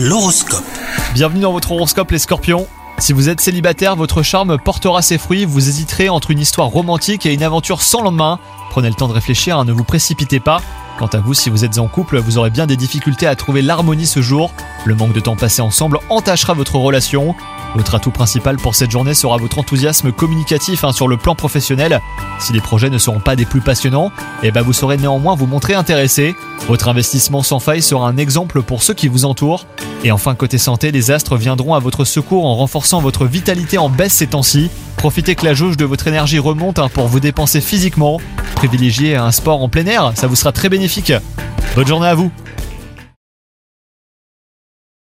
L'horoscope. Bienvenue dans votre horoscope les scorpions. Si vous êtes célibataire, votre charme portera ses fruits, vous hésiterez entre une histoire romantique et une aventure sans lendemain. Prenez le temps de réfléchir, hein, ne vous précipitez pas. Quant à vous, si vous êtes en couple, vous aurez bien des difficultés à trouver l'harmonie ce jour. Le manque de temps passé ensemble entachera votre relation. Votre atout principal pour cette journée sera votre enthousiasme communicatif hein, sur le plan professionnel. Si les projets ne seront pas des plus passionnants, eh ben vous saurez néanmoins vous montrer intéressé. Votre investissement sans faille sera un exemple pour ceux qui vous entourent. Et enfin, côté santé, les astres viendront à votre secours en renforçant votre vitalité en baisse ces temps-ci. Profitez que la jauge de votre énergie remonte hein, pour vous dépenser physiquement. Privilégiez un sport en plein air, ça vous sera très bénéfique. Bonne journée à vous